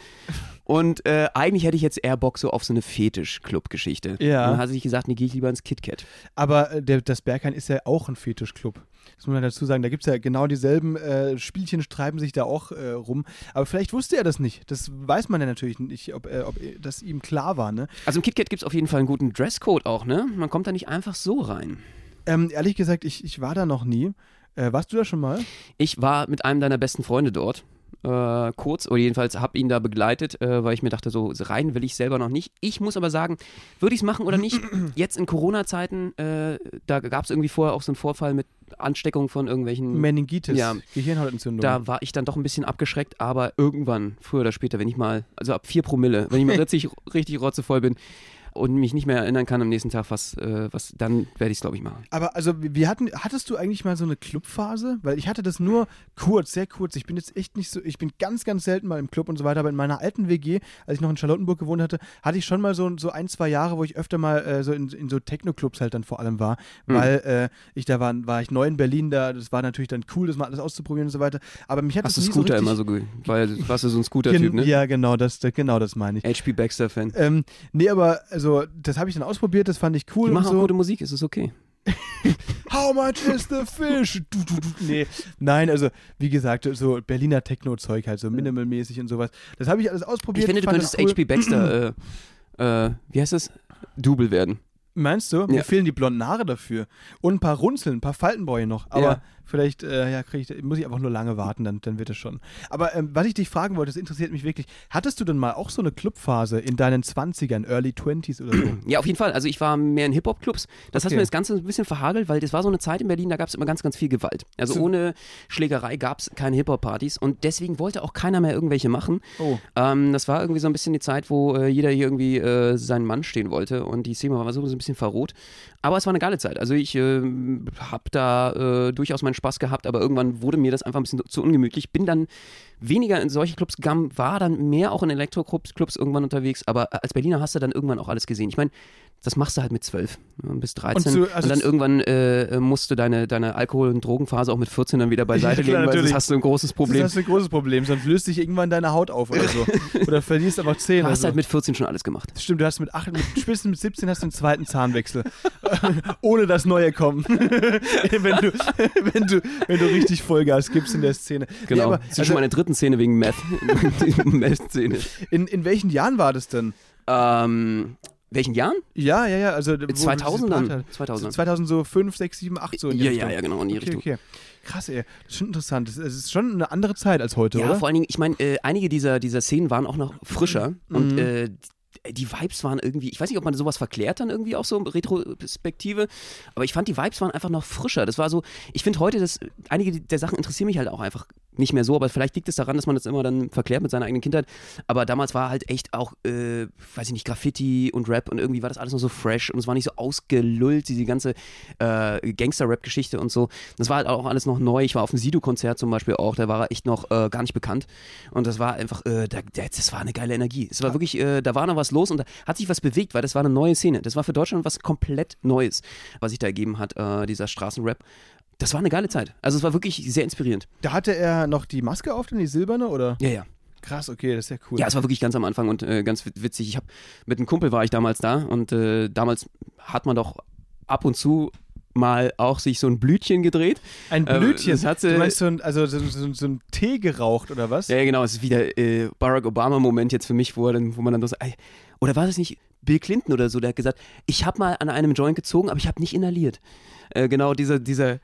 [SPEAKER 1] Und äh, eigentlich hätte ich jetzt eher Bock so auf so eine Fetisch-Club-Geschichte.
[SPEAKER 2] Ja.
[SPEAKER 1] Und dann hat sich gesagt, nee, gehe ich lieber ins KitKat.
[SPEAKER 2] Aber äh, der, das Berghain ist ja auch ein Fetischclub. Das muss man dazu sagen. Da gibt es ja genau dieselben äh, Spielchen, treiben sich da auch äh, rum. Aber vielleicht wusste er das nicht. Das weiß man ja natürlich nicht, ob, äh, ob das ihm klar war. Ne?
[SPEAKER 1] Also im KitKat gibt es auf jeden Fall einen guten Dresscode auch, ne? Man kommt da nicht einfach so rein.
[SPEAKER 2] Ähm, ehrlich gesagt, ich, ich war da noch nie. Äh, warst du da schon mal?
[SPEAKER 1] Ich war mit einem deiner besten Freunde dort. Äh, kurz, oder jedenfalls habe ihn da begleitet, äh, weil ich mir dachte, so rein will ich selber noch nicht. Ich muss aber sagen, würde ich es machen oder nicht? Jetzt in Corona-Zeiten, äh, da gab es irgendwie vorher auch so einen Vorfall mit Ansteckung von irgendwelchen.
[SPEAKER 2] Meningitis,
[SPEAKER 1] Ja.
[SPEAKER 2] Gehirnhautentzündung.
[SPEAKER 1] Da war ich dann doch ein bisschen abgeschreckt, aber irgendwann, früher oder später, wenn ich mal, also ab vier Promille, wenn ich mal richtig, richtig rotzevoll bin und mich nicht mehr erinnern kann am nächsten Tag, was, äh, was dann werde ich es, glaube ich, machen.
[SPEAKER 2] Aber also wir hatten, hattest du eigentlich mal so eine Clubphase? Weil ich hatte das nur kurz, sehr kurz. Ich bin jetzt echt nicht so, ich bin ganz, ganz selten mal im Club und so weiter, aber in meiner alten WG, als ich noch in Charlottenburg gewohnt hatte, hatte ich schon mal so, so ein, zwei Jahre, wo ich öfter mal äh, so in, in so Techno-Clubs halt dann vor allem war,
[SPEAKER 1] Mhm.
[SPEAKER 2] weil äh, ich da war, war ich neu in Berlin, da, das war natürlich dann cool, das mal alles auszuprobieren und so weiter. Aber mich hat
[SPEAKER 1] Hast du
[SPEAKER 2] das nie
[SPEAKER 1] Scooter
[SPEAKER 2] so
[SPEAKER 1] immer so, weil warst du so ein Scooter-Typ, ne?
[SPEAKER 2] Ja, genau, das, genau das meine ich.
[SPEAKER 1] HP Baxter-Fan.
[SPEAKER 2] Ähm, nee, aber also das habe ich dann ausprobiert, das fand ich cool
[SPEAKER 1] Die machen auch
[SPEAKER 2] so.
[SPEAKER 1] gute Musik, ist es okay.
[SPEAKER 2] How much is the fish? Du, du, du. Nee, nein, also wie gesagt, so Berliner Techno-Zeug halt, so minimalmäßig und sowas. Das habe ich alles ausprobiert.
[SPEAKER 1] Ich finde, du könntest
[SPEAKER 2] das cool.
[SPEAKER 1] HP Baxter, äh, äh, wie heißt das? Double werden.
[SPEAKER 2] Meinst du? Mir
[SPEAKER 1] Ja.
[SPEAKER 2] fehlen die blonden Haare dafür. Und ein paar Runzeln, ein paar Faltenbräue noch. Aber
[SPEAKER 1] Ja.
[SPEAKER 2] Vielleicht äh, ja, krieg ich, muss ich einfach nur lange warten, dann, dann wird es schon. Aber ähm, was ich dich fragen wollte, das interessiert mich wirklich. Hattest du denn mal auch so eine Clubphase in deinen 20ern, Early 20s oder so?
[SPEAKER 1] Ja, auf jeden Fall. Also ich war mehr in Hip-Hop-Clubs. Das hat
[SPEAKER 2] Okay.
[SPEAKER 1] mir das Ganze ein bisschen verhagelt, weil das war so eine Zeit in Berlin, da gab es immer ganz, ganz viel Gewalt. Also
[SPEAKER 2] So-
[SPEAKER 1] ohne Schlägerei gab es keine Hip-Hop-Partys und deswegen wollte auch keiner mehr irgendwelche machen.
[SPEAKER 2] Oh.
[SPEAKER 1] Ähm, das war irgendwie so ein bisschen die Zeit, wo äh, jeder hier irgendwie äh, seinen Mann stehen wollte und die Szene war so, so ein bisschen verroht. Aber es war eine geile Zeit. Also ich äh, habe da äh, durchaus meinen Spaß gehabt, aber irgendwann wurde mir das einfach ein bisschen zu ungemütlich. Bin dann weniger in solche Clubs gegangen, war dann mehr auch in Elektro-Clubs Clubs irgendwann unterwegs, aber als Berliner hast du dann irgendwann auch alles gesehen. Ich meine, das machst du halt mit 12 ja, bis 13
[SPEAKER 2] Und
[SPEAKER 1] und,
[SPEAKER 2] so- also
[SPEAKER 1] dann
[SPEAKER 2] z-
[SPEAKER 1] irgendwann äh, musst du deine, deine Alkohol- und Drogenphase auch mit 14 dann wieder beiseite
[SPEAKER 2] Ja, klar,
[SPEAKER 1] legen, weil
[SPEAKER 2] natürlich.
[SPEAKER 1] sonst hast du ein großes Problem.
[SPEAKER 2] Das ist ein großes Problem, sonst löst sich irgendwann deine Haut auf oder so. oder verlierst einfach Zähne.
[SPEAKER 1] Du hast
[SPEAKER 2] so.
[SPEAKER 1] halt mit 14 schon alles gemacht.
[SPEAKER 2] Stimmt, du hast mit, acht, mit spätestens mit 17 hast du einen zweiten Zahnwechsel. Ohne dass neue kommen. wenn, du, wenn, du, wenn du richtig Vollgas gibst in der Szene. Nee,
[SPEAKER 1] Genau.
[SPEAKER 2] aber,
[SPEAKER 1] das ist
[SPEAKER 2] also,
[SPEAKER 1] schon meine dritten Szene wegen Meth. Meth-Szene.
[SPEAKER 2] in, in welchen Jahren war das denn?
[SPEAKER 1] Ähm, welchen Jahren?
[SPEAKER 2] Ja, ja, ja. Also, wo-
[SPEAKER 1] 2000
[SPEAKER 2] diese
[SPEAKER 1] dann.
[SPEAKER 2] Part-
[SPEAKER 1] 2000.
[SPEAKER 2] 2000 so 5, 6, 7, 8 so in die
[SPEAKER 1] ja,
[SPEAKER 2] Richtung.
[SPEAKER 1] ja, ja, genau, in die
[SPEAKER 2] Okay,
[SPEAKER 1] Richtung.
[SPEAKER 2] okay. Krass, ey. Das ist schon interessant. Es ist schon eine andere Zeit als heute,
[SPEAKER 1] Ja,
[SPEAKER 2] oder?
[SPEAKER 1] vor allen Dingen, ich meine, äh, einige dieser, dieser Szenen waren auch noch frischer
[SPEAKER 2] Mhm.
[SPEAKER 1] und äh, die Vibes waren irgendwie, ich weiß nicht, ob man sowas verklärt dann irgendwie auch so in Retrospektive, aber ich fand die Vibes waren einfach noch frischer. Das war so, ich finde heute, dass einige der Sachen interessieren mich halt auch einfach nicht mehr so, aber vielleicht liegt es daran, dass man das immer dann verklärt mit seiner eigenen Kindheit. Aber damals war halt echt auch, äh, weiß ich nicht, Graffiti und Rap und irgendwie war das alles noch so fresh und es war nicht so ausgelullt, diese ganze äh, Gangster-Rap-Geschichte und so. Das war halt auch alles noch neu. Ich war auf dem Sido-Konzert zum Beispiel auch, da war er echt noch äh, gar nicht bekannt. Und das war einfach, äh, da, da- das war eine geile Energie. Es war wirklich, äh, da war noch was los und da hat sich was bewegt, weil das war eine neue Szene. Das war für Deutschland was komplett Neues, was sich da ergeben hat, äh, dieser Straßenrap. Das war eine geile Zeit. Also es war wirklich sehr inspirierend.
[SPEAKER 2] Da hatte er noch die Maske auf, denn die silberne, oder?
[SPEAKER 1] Ja, ja.
[SPEAKER 2] Krass, okay, das ist ja cool.
[SPEAKER 1] Ja, es war wirklich ganz am Anfang und äh, ganz wit- witzig. Ich habe mit einem Kumpel war ich damals da und äh, damals hat man doch ab und zu mal auch sich so ein Blütchen gedreht.
[SPEAKER 2] ein
[SPEAKER 1] äh,
[SPEAKER 2] Blütchen.
[SPEAKER 1] das hatte-
[SPEAKER 2] du meinst so ein, also so, so, so ein Tee geraucht, oder was?
[SPEAKER 1] Ja, genau, es ist wieder äh, Barack Obama-Moment jetzt für mich, wo, dann, wo man dann so, ey, oder war das nicht Bill Clinton oder so, der hat gesagt, ich habe mal an einem Joint gezogen, aber ich habe nicht inhaliert. Äh, genau dieser, dieser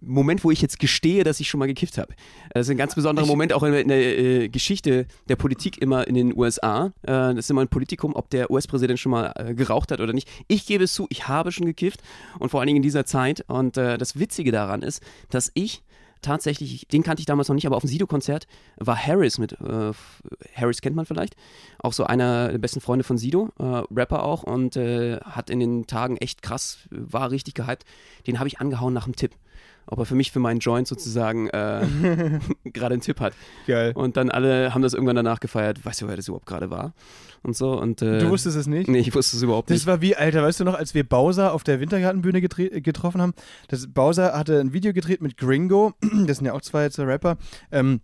[SPEAKER 1] Moment, wo ich jetzt gestehe, dass ich schon mal gekifft habe. Das ist ein ganz besonderer
[SPEAKER 2] Ich-
[SPEAKER 1] Moment auch in, der- in der äh, Geschichte der Politik immer in den USA. Äh, das ist immer ein Politikum, ob der US-Präsident schon mal äh, geraucht hat oder nicht. Ich gebe es zu, ich habe schon gekifft und vor allen Dingen in dieser Zeit. Und äh, das Witzige daran ist, dass ich tatsächlich, den kannte ich damals noch nicht, aber auf dem Sido-Konzert war Harris mit, äh, Harris kennt man vielleicht, auch so einer der besten Freunde von Sido, äh, Rapper auch und äh, hat in den Tagen echt krass, war richtig gehypt. Den habe ich angehauen nach dem Tipp. Ob er für mich, für meinen Joint sozusagen äh, gerade einen Tipp hat.
[SPEAKER 2] Geil.
[SPEAKER 1] Und dann alle haben das irgendwann danach gefeiert. Weißt du, wer das überhaupt gerade war? Und so. Und, äh,
[SPEAKER 2] Du wusstest es nicht?
[SPEAKER 1] Nee, ich wusste es überhaupt
[SPEAKER 2] Das
[SPEAKER 1] nicht.
[SPEAKER 2] war wie, Alter, weißt du noch, als wir Bowser auf der Wintergartenbühne getroffen haben? Das, Bowser hatte ein Video gedreht mit Gringo, das sind ja auch zwei jetzt Rapper. Ähm,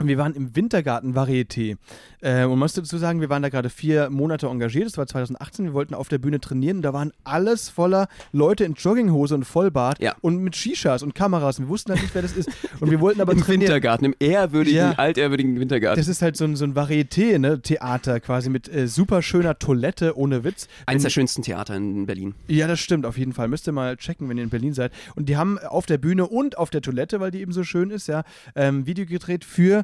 [SPEAKER 2] und wir waren im Wintergarten-Varieté. Äh, und man muss dazu sagen, wir waren da gerade vier Monate engagiert. Das war 2018. Wir wollten auf der Bühne trainieren. Und da waren alles voller Leute in Jogginghose und Vollbart
[SPEAKER 1] Ja.
[SPEAKER 2] und mit Shishas und Kameras. Wir wussten halt nicht, wer das ist. Und wir wollten aber
[SPEAKER 1] Im
[SPEAKER 2] trainieren.
[SPEAKER 1] Wintergarten, im ehrwürdigen,
[SPEAKER 2] Ja.
[SPEAKER 1] altehrwürdigen Wintergarten.
[SPEAKER 2] Das ist halt so ein, so ein Varieté, ne? Theater quasi mit äh, super schöner Toilette ohne Witz.
[SPEAKER 1] Eins der schönsten Theater in Berlin.
[SPEAKER 2] Ja, das stimmt, auf jeden Fall. Müsst ihr mal checken, wenn ihr in Berlin seid. Und die haben auf der Bühne und auf der Toilette, weil die eben so schön ist, ja, ähm, Video gedreht für,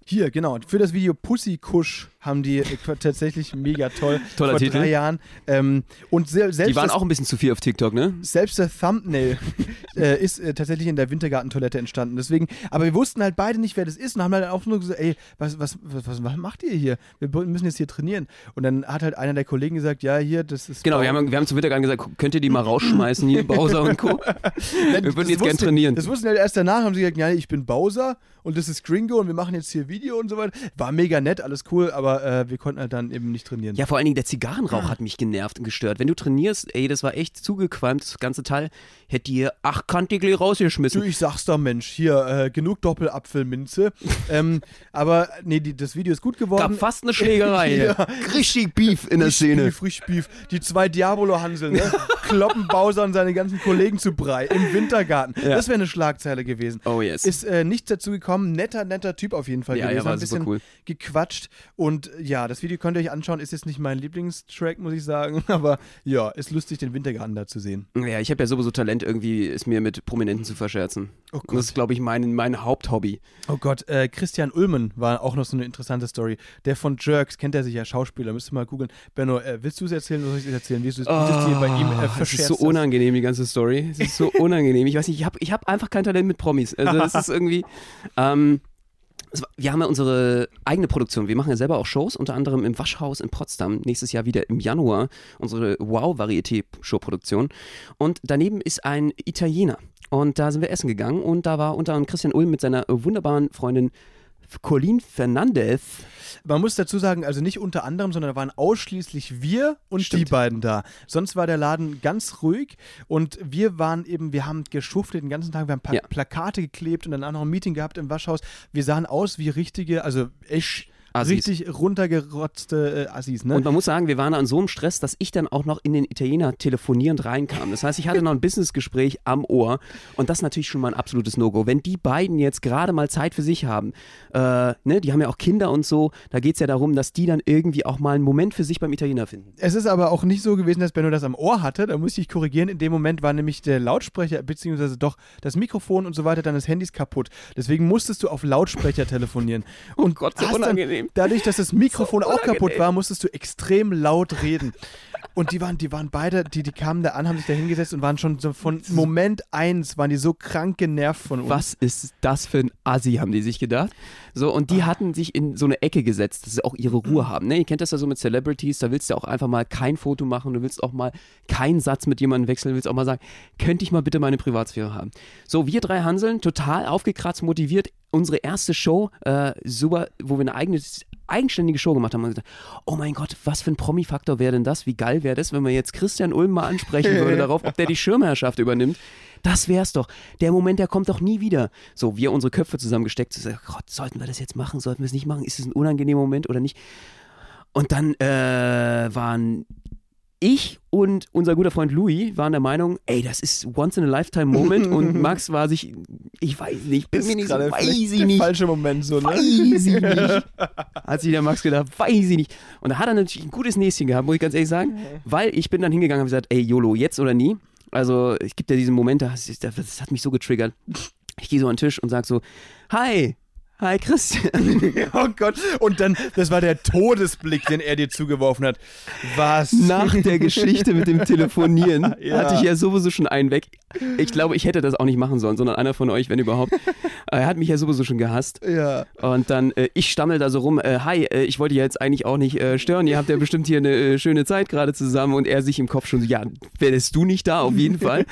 [SPEAKER 2] hier, genau, für das Video Pussykusch haben die äh, tatsächlich mega toll.
[SPEAKER 1] Toller
[SPEAKER 2] vor
[SPEAKER 1] Titel.
[SPEAKER 2] drei Jahren. Ähm, und se selbst
[SPEAKER 1] Die waren
[SPEAKER 2] das,
[SPEAKER 1] auch ein bisschen zu viel auf TikTok, ne?
[SPEAKER 2] selbst der Thumbnail äh, ist äh, tatsächlich in der Wintergartentoilette entstanden. Deswegen, aber wir wussten halt beide nicht, wer das ist und haben halt auch nur gesagt, ey, was, was, was, was, macht ihr hier? Wir müssen jetzt hier trainieren. Und dann hat halt einer der Kollegen gesagt, ja, hier, das ist.
[SPEAKER 1] Genau, wir haben, wir haben zu Wintergarten gesagt, könnt ihr die mal rausschmeißen hier, Bowser und Co. Wir würden jetzt gern
[SPEAKER 2] wusste-
[SPEAKER 1] trainieren.
[SPEAKER 2] Das wussten halt erst danach, haben sie gesagt, ja, ich bin Bowser und das ist Gringo und wir machen jetzt hier Video und so weiter. War mega nett, alles cool, aber äh, wir konnten halt dann eben nicht trainieren.
[SPEAKER 1] Ja, vor allen Dingen der Zigarrenrauch hat mich genervt und gestört. Wenn du trainierst, ey, das war echt zugequalmt, das ganze Teil, hätte ihr achtkantig rausgeschmissen.
[SPEAKER 2] Du, ich sag's doch, Mensch, hier, äh, genug Doppelapfelminze. ähm, aber nee, die, das Video ist gut geworden.
[SPEAKER 1] Gab fast eine Schlägerei.
[SPEAKER 2] Ja.
[SPEAKER 1] Richtig Beef in der
[SPEAKER 2] Frisch
[SPEAKER 1] Szene.
[SPEAKER 2] Beef, frisch Beef. Die zwei Diabolo-Hanseln, ne? kloppen Bowser und seine ganzen Kollegen zu Brei im Wintergarten.
[SPEAKER 1] Ja.
[SPEAKER 2] Das wäre eine Schlagzeile gewesen.
[SPEAKER 1] Oh yes.
[SPEAKER 2] Ist äh, nichts dazu gekommen. Netter, netter Typ auf jeden Fall
[SPEAKER 1] Ja,
[SPEAKER 2] gewesen.
[SPEAKER 1] ja, war
[SPEAKER 2] ein bisschen
[SPEAKER 1] cool.
[SPEAKER 2] gequatscht. Und ja, das Video könnt ihr euch anschauen. Ist jetzt nicht mein Lieblingstrack, muss ich sagen. Aber ja, ist lustig, den Wintergarten da zu sehen.
[SPEAKER 1] Ja, ich habe ja sowieso Talent, irgendwie es mir mit Prominenten zu verscherzen.
[SPEAKER 2] Oh
[SPEAKER 1] Und das ist, glaube ich, mein, mein Haupthobby.
[SPEAKER 2] Oh Gott, äh, Christian Ullmann war auch noch so eine interessante Story. Der von Jerks, kennt er sich ja, Schauspieler, müsst ihr mal googeln. Benno, äh, willst du es erzählen oder soll ich es erzählen? Wie du es dir bei ihm äh,
[SPEAKER 1] Oh, es ist so unangenehm, die ganze Story. Es ist so unangenehm. Ich weiß nicht, ich habe ich hab einfach kein Talent mit Promis. Also das ist irgendwie. Ähm, wir haben ja unsere eigene Produktion. Wir machen ja selber auch Shows, unter anderem im Waschhaus in Potsdam. Nächstes Jahr wieder im Januar unsere Wow-Varieté-Show-Produktion. Und daneben ist ein Italiener. Und da sind wir essen gegangen und da war unter anderem Christian Ulm mit seiner wunderbaren Freundin Colleen Fernandez.
[SPEAKER 2] Man muss dazu sagen, also nicht unter anderem, sondern da waren ausschließlich wir und
[SPEAKER 1] Stimmt.
[SPEAKER 2] die beiden da. Sonst war der Laden ganz ruhig und wir waren eben, wir haben geschuftet den ganzen Tag, wir haben Pla
[SPEAKER 1] Ja.
[SPEAKER 2] Plakate geklebt und dann auch noch ein Meeting gehabt im Waschhaus. Wir sahen aus wie richtige, also echt
[SPEAKER 1] Assis.
[SPEAKER 2] richtig runtergerotzte äh, Assis, ne?
[SPEAKER 1] Und man muss sagen, wir waren an so einem Stress, dass ich dann auch noch in den Italiener telefonierend reinkam. Das heißt, ich hatte noch ein Businessgespräch am Ohr und das ist natürlich schon mal ein absolutes No-Go. Wenn die beiden jetzt gerade mal Zeit für sich haben, äh, ne, die haben ja auch Kinder und so, da geht es ja darum, dass die dann irgendwie auch mal einen Moment für sich beim Italiener finden.
[SPEAKER 2] Es ist aber auch nicht so gewesen, dass Benno das am Ohr hatte. Da musste ich korrigieren. In dem Moment war nämlich der Lautsprecher, beziehungsweise doch das Mikrofon und so weiter deines Handys kaputt. Deswegen musstest du auf Lautsprecher telefonieren. Und
[SPEAKER 1] Gott, so
[SPEAKER 2] hast
[SPEAKER 1] unangenehm.
[SPEAKER 2] Dadurch, dass das Mikrofon
[SPEAKER 1] So
[SPEAKER 2] auch kaputt war, musstest du extrem laut reden. Und die waren, die waren beide, die, die kamen da an, haben sich da hingesetzt und waren schon so von Moment eins, waren die so krank genervt von uns.
[SPEAKER 1] Was ist das für ein Assi, haben die sich gedacht. So, und die hatten sich in so eine Ecke gesetzt, dass sie auch ihre Ruhe haben. Ne? Ihr kennt das ja so mit Celebrities, da willst du auch einfach mal kein Foto machen, du willst auch mal keinen Satz mit jemandem wechseln, du willst auch mal sagen, könnte ich mal bitte meine Privatsphäre haben. So, wir drei Hanseln, total aufgekratzt, motiviert, unsere erste Show, äh, super, wo wir eine eigene, eigenständige Show gemacht haben und gesagt, oh mein Gott, was für ein Promi-Faktor wäre denn das? Wie geil wäre das, wenn man jetzt Christian Ulm mal ansprechen würde darauf, ob der die Schirmherrschaft übernimmt? Das wär's doch. Der Moment, der kommt doch nie wieder. So, wir unsere Köpfe zusammengesteckt, so, Gott, sollten wir das jetzt machen? Sollten wir es nicht machen? Ist es ein unangenehmer Moment oder nicht? Und dann äh, waren ich und unser guter Freund Louis waren der Meinung, ey, das ist once in a lifetime Moment und Max war sich, ich weiß nicht, bin mir nicht so, weiß ich nicht.
[SPEAKER 2] falsche Moment so, ne?
[SPEAKER 1] Weiß ich nicht. Hat sich der Max gedacht, weiß ich nicht. Und da hat er natürlich ein gutes Näschen gehabt, muss ich ganz ehrlich sagen, weil ich bin dann hingegangen und habe gesagt, ey, YOLO, jetzt oder nie. Also, es gibt ja diesen Moment, das, ist- das hat mich so getriggert. Ich gehe so an den Tisch und sage so, hi, hi Christian.
[SPEAKER 2] Oh Gott. Und dann, das war der Todesblick, den er dir zugeworfen hat. Was?
[SPEAKER 1] Nach der Geschichte mit dem Telefonieren
[SPEAKER 2] Ja.
[SPEAKER 1] hatte ich ja sowieso schon einen weg. Ich glaube, ich hätte das auch nicht machen sollen, sondern einer von euch, wenn überhaupt. Er hat mich ja sowieso schon gehasst.
[SPEAKER 2] Ja.
[SPEAKER 1] Und dann, äh, ich stammel da so rum, äh, hi, äh, ich wollte ja jetzt eigentlich auch nicht äh, stören, ihr habt ja bestimmt hier eine äh, schöne Zeit gerade zusammen und er sich im Kopf schon so, ja, wärst du nicht da, auf jeden Fall.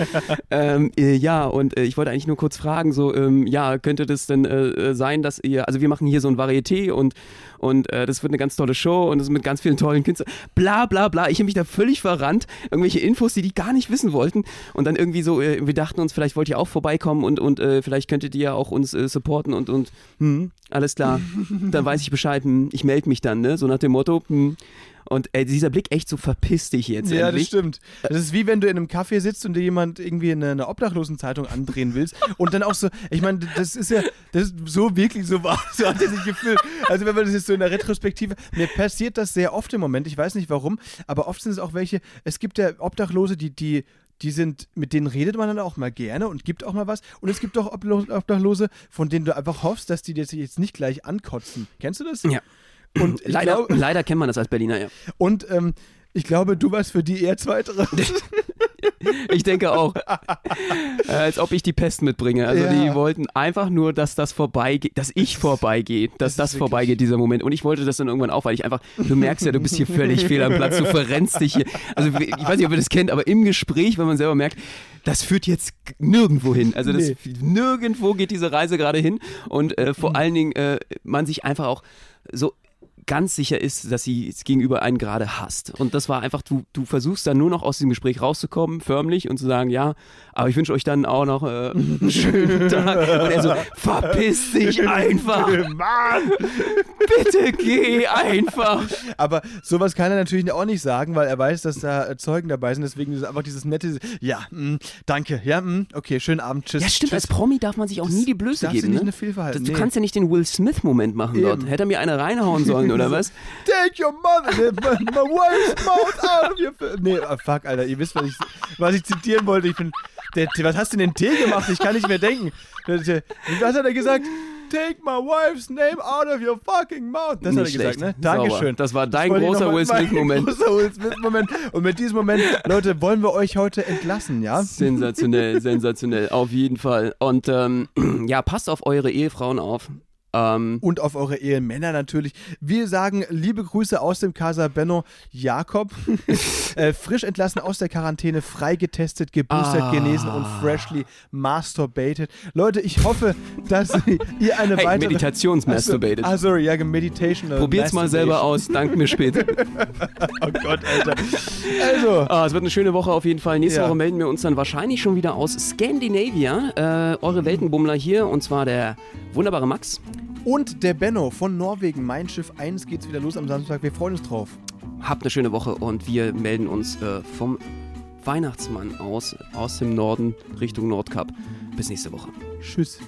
[SPEAKER 1] ähm, äh, ja, und ich wollte eigentlich nur kurz fragen, so, ähm, ja, könnte das denn sein, dass ihr, also wir machen hier so ein Varieté und, und das wird eine ganz tolle Show und es mit ganz vielen tollen Künstlern, bla bla bla, ich habe mich da völlig verrannt, irgendwelche Infos, die die gar nicht wissen wollten und dann irgendwie so, äh, wir dachten uns, vielleicht wollt ihr auch vorbeikommen und, und äh, vielleicht könntet ihr ja auch uns äh, supporten und, und hm, alles klar, dann weiß ich Bescheid, hm, ich melde mich dann, ne, so nach dem Motto, hm. Und äh, dieser Blick echt so verpiss dich jetzt
[SPEAKER 2] Ja, das
[SPEAKER 1] endlich.
[SPEAKER 2] stimmt. Das ist wie wenn du in einem Café sitzt und dir jemand irgendwie eine, eine Obdachlosenzeitung andrehen willst und dann auch so, ich meine, das ist ja, das ist so wirklich so war, so hat er sich gefühlt. Also wenn man das jetzt so in der Retrospektive, mir passiert das sehr oft im Moment, ich weiß nicht warum, aber oft sind es auch welche, es gibt ja Obdachlose, die, die, die sind, mit denen redet man dann auch mal gerne und gibt auch mal was. Und es gibt auch Obdachlose, von denen du einfach hoffst, dass die dir jetzt nicht gleich ankotzen. Kennst du das?
[SPEAKER 1] Ja.
[SPEAKER 2] Und
[SPEAKER 1] Leider,
[SPEAKER 2] glaube,
[SPEAKER 1] leider kennt man das als Berliner, ja.
[SPEAKER 2] und ähm, ich glaube, du warst für die eher Zweitere.
[SPEAKER 1] Ich denke auch. äh, als ob ich die Pest mitbringe. Also
[SPEAKER 2] Ja.
[SPEAKER 1] die wollten einfach nur, dass das vorbeigeht, dass ich vorbeigehe, dass
[SPEAKER 2] das
[SPEAKER 1] das, vorbeigeht, dieser Moment. Und ich wollte das dann irgendwann auch, weil ich einfach, du merkst ja, du bist hier völlig fehl am Platz, du verrennst dich hier. Also ich weiß nicht, ob ihr das kennt, aber im Gespräch, wenn man selber merkt, das führt jetzt nirgendwo hin. Also das,
[SPEAKER 2] Nee.
[SPEAKER 1] nirgendwo geht diese Reise gerade hin. Und äh, vor allen Dingen, äh, man sich einfach auch so ganz sicher ist, dass sie es gegenüber einen gerade hasst. Und das war einfach, du, du versuchst dann nur noch aus diesem Gespräch rauszukommen, förmlich, und zu sagen, ja, aber ich wünsche euch dann auch noch äh, einen schönen Tag. Und er so, verpiss dich einfach.
[SPEAKER 2] Mann!
[SPEAKER 1] Bitte geh einfach.
[SPEAKER 2] Aber sowas kann er natürlich auch nicht sagen, weil er weiß, dass da äh, Zeugen dabei sind. Deswegen ist einfach dieses nette, ja, mh, danke, ja, mh, okay, schönen Abend, tschüss.
[SPEAKER 1] Ja, stimmt,
[SPEAKER 2] tschüss.
[SPEAKER 1] als Promi darf man sich auch nie die Blöße
[SPEAKER 2] du
[SPEAKER 1] geben.
[SPEAKER 2] nicht
[SPEAKER 1] Ne?
[SPEAKER 2] eine Fehlverhalten,
[SPEAKER 1] Du kannst ja nicht den Will Smith-Moment machen dort.
[SPEAKER 2] Eben.
[SPEAKER 1] Hätte er mir eine reinhauen sollen, oder was?
[SPEAKER 2] Take your mother, my, my wife's mouth out of your fa- Nee, ah, fuck, Alter, ihr wisst, was ich, was ich zitieren wollte. Ich bin, der, was hast du denn Tee gemacht? Ich kann nicht mehr denken. Was hat er gesagt? Take my wife's name out of your fucking mouth. Das
[SPEAKER 1] Nicht
[SPEAKER 2] hat er gesagt,
[SPEAKER 1] schlecht.
[SPEAKER 2] ne?
[SPEAKER 1] Sauber.
[SPEAKER 2] Dankeschön.
[SPEAKER 1] Das war dein
[SPEAKER 2] ich
[SPEAKER 1] großer Will Smith-Moment.
[SPEAKER 2] großer Will Smith-Moment. Und mit diesem Moment, Leute, wollen wir euch heute entlassen, ja?
[SPEAKER 1] Sensationell, sensationell, auf jeden Fall. Und ähm, ja, passt auf eure Ehefrauen auf. Ähm,
[SPEAKER 2] Und auf eure Ehemänner natürlich. Wir sagen liebe Grüße aus dem Casa Benno Jakob. äh, frisch entlassen aus der Quarantäne, freigetestet, geboostert,
[SPEAKER 1] Ah.
[SPEAKER 2] genesen und freshly masturbated. Leute, ich hoffe, dass ihr eine
[SPEAKER 1] hey,
[SPEAKER 2] weitere...
[SPEAKER 1] Meditationsmasturbated.
[SPEAKER 2] Ah, sorry, ja, Meditation. äh,
[SPEAKER 1] Probiert's mal selber aus, dank mir später.
[SPEAKER 2] Oh Gott, Alter. Also,
[SPEAKER 1] Ah, es wird eine schöne Woche auf jeden Fall. Nächste
[SPEAKER 2] Ja.
[SPEAKER 1] Woche melden wir uns dann wahrscheinlich schon wieder aus Scandinavia. Äh, eure Weltenbummler hier und zwar der wunderbare Max.
[SPEAKER 2] Und der Benno von Norwegen, mein Schiff 1, geht's wieder los am Samstag. Wir freuen uns drauf.
[SPEAKER 1] Habt eine schöne Woche und wir melden uns äh, vom Weihnachtsmann aus, aus dem Norden Richtung Nordkap. Bis nächste Woche.
[SPEAKER 2] Tschüss.